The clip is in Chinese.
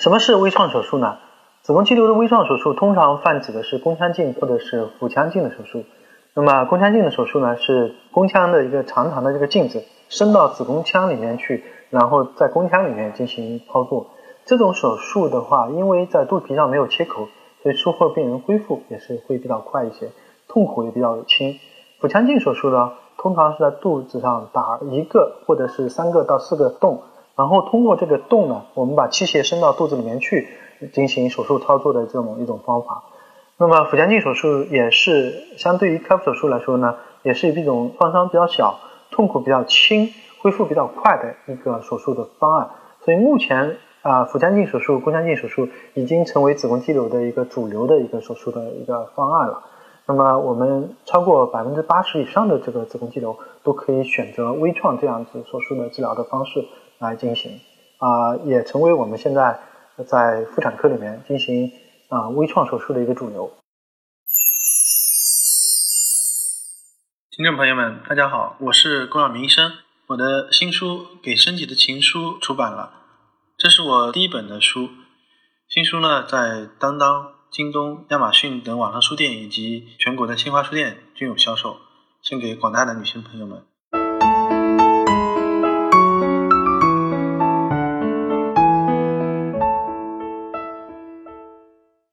什么是微创手术呢？子宫肌瘤的微创手术通常泛指的是宫腔镜或者是腹腔镜的手术。那么宫腔镜的手术呢，是宫腔的一个长长的这个镜子伸到子宫腔里面去，然后在宫腔里面进行操作。这种手术的话，因为在肚皮上没有切口，所以术后病人恢复也是会比较快一些，痛苦也比较轻。腹腔镜手术呢，通常是在肚子上打一个或者是三个到四个洞，然后通过这个洞呢，我们把器械伸到肚子里面去进行手术操作的这种一种方法。那么腹腔镜手术也是相对于开腹手术来说呢，也是一种创伤比较小、痛苦比较轻、恢复比较快的一个手术的方案。所以目前啊，腹腔镜手术、宫腔镜手术已经成为子宫肌瘤的一个主流的一个手术的一个方案了。那么我们超过百分之八十以上的这个子宫肌瘤都可以选择微创这样子手术的治疗的方式来进行啊，也成为我们现在在妇产科里面进行。啊，微创手术的一个主流。听众朋友们，大家好，我是龚晓明医生。我的新书《给身体的情书》出版了，这是我第一本的书。新书呢，在当当、京东、亚马逊等网上书店以及全国的新华书店均有销售，献给广大的女性朋友们。